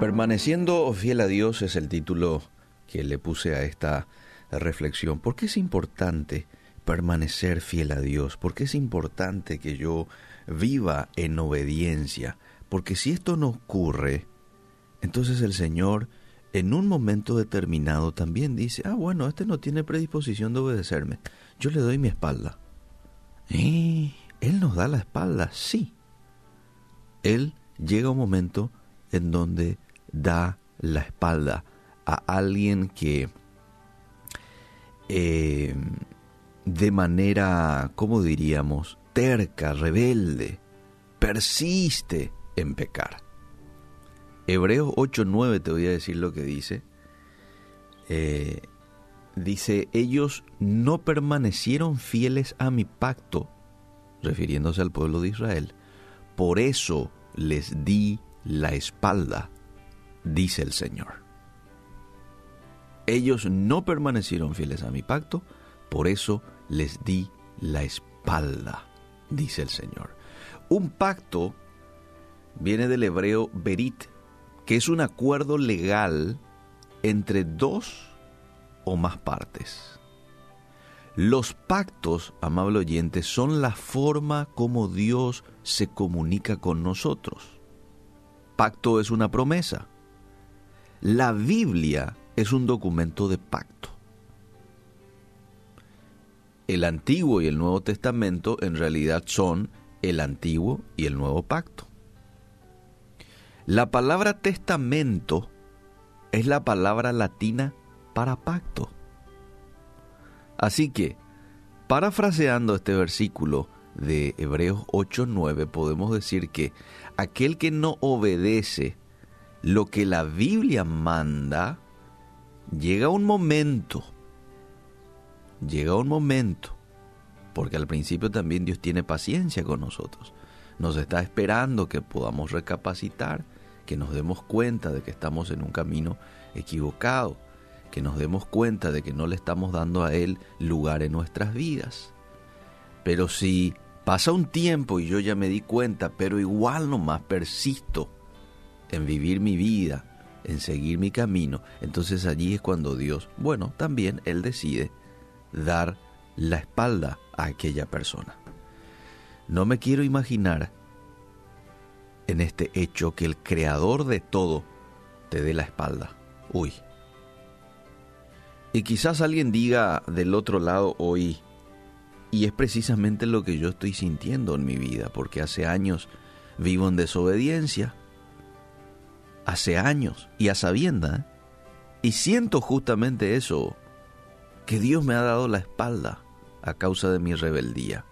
Permaneciendo fiel a Dios es el título que le puse a esta reflexión. ¿Por qué es importante permanecer fiel a Dios? ¿Por qué es importante que yo viva en obediencia? Porque si esto no ocurre, entonces el Señor en un momento determinado también dice, ah, bueno, este no tiene predisposición de obedecerme. Yo le doy mi espalda. ¿Eh? Él nos da la espalda, sí. Él llega un momento en donde da la espalda a alguien que eh, de manera, ¿cómo diríamos?, terca, rebelde, persiste en pecar. Hebreos 8.9 te voy a decir lo que dice. Eh, dice, ellos no permanecieron fieles a mi pacto, refiriéndose al pueblo de Israel. Por eso les di la espalda dice el Señor. Ellos no permanecieron fieles a mi pacto, por eso les di la espalda, dice el Señor. Un pacto viene del hebreo berit, que es un acuerdo legal entre dos o más partes. Los pactos, amable oyente, son la forma como Dios se comunica con nosotros. Pacto es una promesa. La Biblia es un documento de pacto. El Antiguo y el Nuevo Testamento en realidad son el Antiguo y el Nuevo Pacto. La palabra testamento es la palabra latina para pacto. Así que, parafraseando este versículo de Hebreos 8:9, podemos decir que aquel que no obedece lo que la Biblia manda, llega un momento, llega un momento, porque al principio también Dios tiene paciencia con nosotros. Nos está esperando que podamos recapacitar, que nos demos cuenta de que estamos en un camino equivocado, que nos demos cuenta de que no le estamos dando a Él lugar en nuestras vidas. Pero si pasa un tiempo y yo ya me di cuenta, pero igual nomás persisto en vivir mi vida, en seguir mi camino, entonces allí es cuando Dios, bueno, también Él decide dar la espalda a aquella persona. No me quiero imaginar en este hecho que el creador de todo te dé la espalda. Uy. Y quizás alguien diga del otro lado hoy, y es precisamente lo que yo estoy sintiendo en mi vida, porque hace años vivo en desobediencia, hace años y a sabienda. ¿eh? Y siento justamente eso, que Dios me ha dado la espalda a causa de mi rebeldía.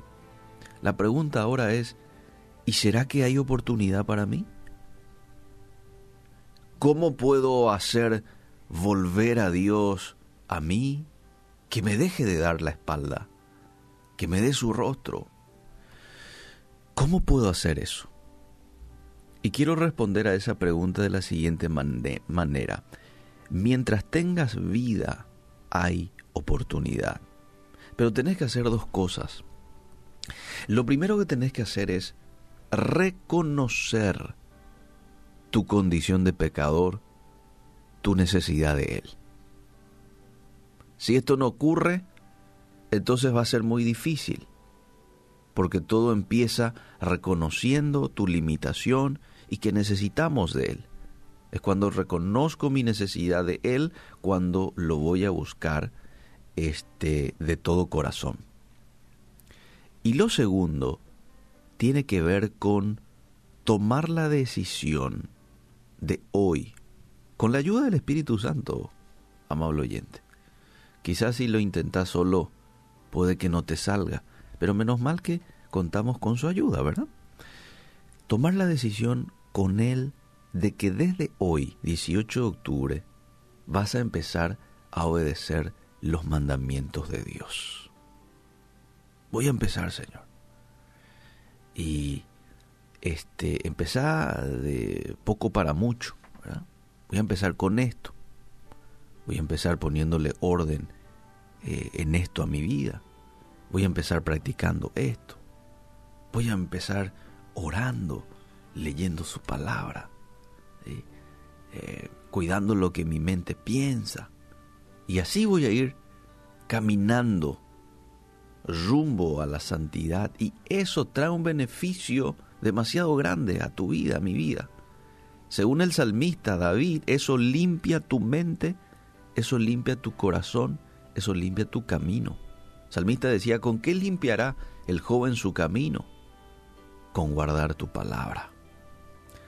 La pregunta ahora es, ¿y será que hay oportunidad para mí? ¿Cómo puedo hacer volver a Dios a mí que me deje de dar la espalda, que me dé su rostro? ¿Cómo puedo hacer eso? Y quiero responder a esa pregunta de la siguiente manera. Mientras tengas vida, hay oportunidad. Pero tenés que hacer dos cosas. Lo primero que tenés que hacer es reconocer tu condición de pecador, tu necesidad de Él. Si esto no ocurre, entonces va a ser muy difícil, porque todo empieza reconociendo tu limitación y que necesitamos de Él. Es cuando reconozco mi necesidad de Él, cuando lo voy a buscar este, de todo corazón. Y lo segundo tiene que ver con tomar la decisión de hoy, con la ayuda del Espíritu Santo, amable oyente. Quizás si lo intentas solo, puede que no te salga, pero menos mal que contamos con su ayuda, ¿verdad? Tomar la decisión con Él de que desde hoy, 18 de octubre, vas a empezar a obedecer los mandamientos de Dios. Voy a empezar, Señor. Y este, empezar de poco para mucho. Voy a empezar con esto. Voy a empezar poniéndole orden eh, en esto a mi vida. Voy a empezar practicando esto. Voy a empezar orando leyendo su palabra, eh, cuidando lo que mi mente piensa. Y así voy a ir caminando rumbo a la santidad y eso trae un beneficio demasiado grande a tu vida, a mi vida. Según el salmista David, eso limpia tu mente, eso limpia tu corazón, eso limpia tu camino. El salmista decía, ¿con qué limpiará el joven su camino? Con guardar tu palabra.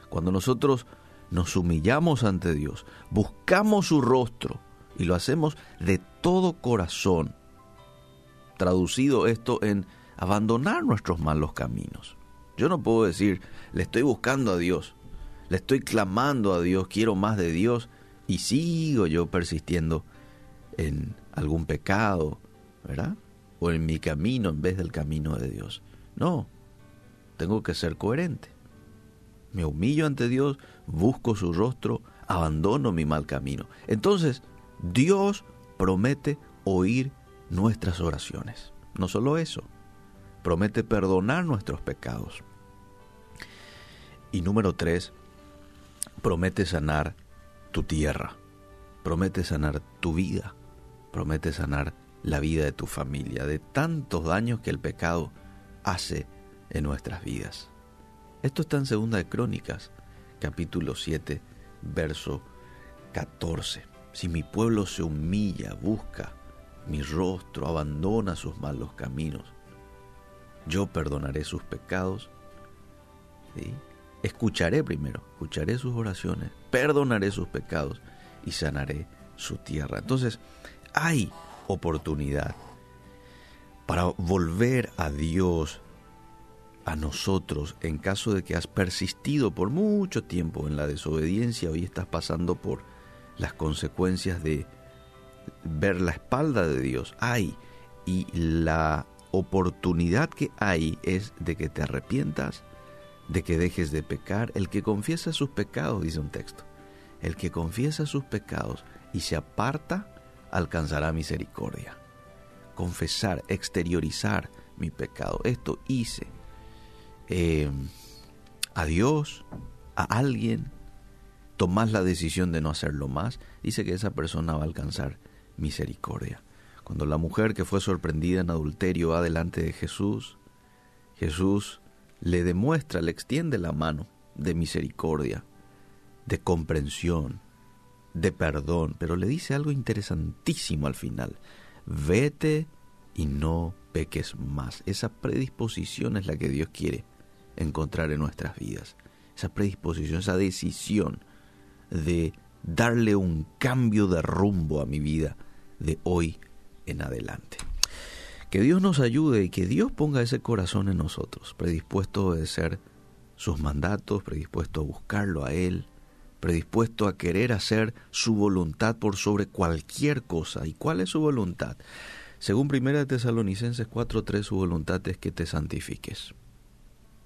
Cuando nosotros nos humillamos ante Dios, buscamos su rostro y lo hacemos de todo corazón, traducido esto en abandonar nuestros malos caminos. Yo no puedo decir, le estoy buscando a Dios, le estoy clamando a Dios, quiero más de Dios, y sigo yo persistiendo en algún pecado, ¿verdad? O en mi camino en vez del camino de Dios. No, tengo que ser coherente. Me humillo ante Dios, busco su rostro, abandono mi mal camino. Entonces, Dios promete oír nuestras oraciones. No solo eso, promete perdonar nuestros pecados. Y número tres, promete sanar tu tierra, promete sanar tu vida, promete sanar la vida de tu familia, de tantos daños que el pecado hace en nuestras vidas. Esto está en Segunda de Crónicas, capítulo 7, verso 14. Si mi pueblo se humilla, busca mi rostro, abandona sus malos caminos, yo perdonaré sus pecados. Escucharé primero, escucharé sus oraciones, perdonaré sus pecados y sanaré su tierra. Entonces, hay oportunidad para volver a Dios, a nosotros, en caso de que has persistido por mucho tiempo en la desobediencia, hoy estás pasando por las consecuencias de ver la espalda de Dios. Hay y la oportunidad que hay es de que te arrepientas, de que dejes de pecar. El que confiesa sus pecados, dice un texto, el que confiesa sus pecados y se aparta, alcanzará misericordia. Confesar, exteriorizar mi pecado. Esto hice eh, a Dios, a alguien, tomas la decisión de no hacerlo más, dice que esa persona va a alcanzar misericordia. Cuando la mujer que fue sorprendida en adulterio va delante de Jesús, Jesús le demuestra, le extiende la mano de misericordia, de comprensión, de perdón, pero le dice algo interesantísimo al final. Vete y no peques más. Esa predisposición es la que Dios quiere encontrar en nuestras vidas. Esa predisposición, esa decisión de darle un cambio de rumbo a mi vida de hoy en adelante. Que Dios nos ayude y que Dios ponga ese corazón en nosotros, predispuesto a obedecer sus mandatos, predispuesto a buscarlo a Él, predispuesto a querer hacer su voluntad por sobre cualquier cosa. ¿Y cuál es su voluntad? Según 1 Tesalonicenses 4:3, su voluntad es que te santifiques.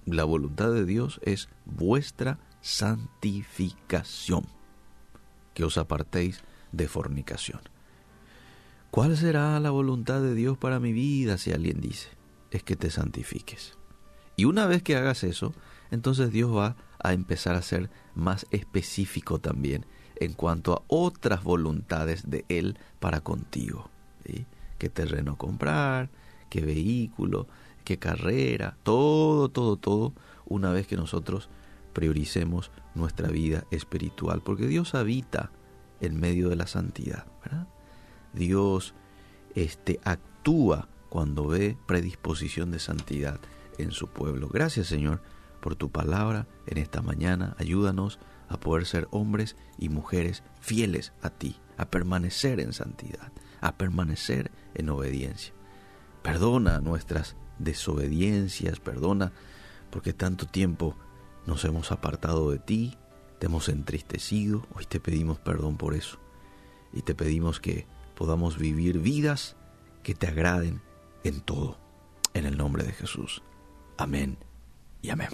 La voluntad de Dios es vuestra santificación, que os apartéis de fornicación. ¿Cuál será la voluntad de Dios para mi vida? Si alguien dice, es que te santifiques. Y una vez que hagas eso, entonces Dios va a empezar a ser más específico también en cuanto a otras voluntades de Él para contigo. ¿Qué terreno comprar? ¿Qué vehículo? ¿Qué carrera? Todo, todo, todo, una vez que nosotros prioricemos nuestra vida espiritual, porque Dios habita en medio de la santidad. Dios este, actúa cuando ve predisposición de santidad en su pueblo. Gracias Señor por tu palabra en esta mañana. Ayúdanos a poder ser hombres y mujeres fieles a ti, a permanecer en santidad, a permanecer en obediencia. Perdona nuestras desobediencias, perdona porque tanto tiempo nos hemos apartado de ti, te hemos entristecido, hoy te pedimos perdón por eso y te pedimos que podamos vivir vidas que te agraden en todo. En el nombre de Jesús. Amén y amén.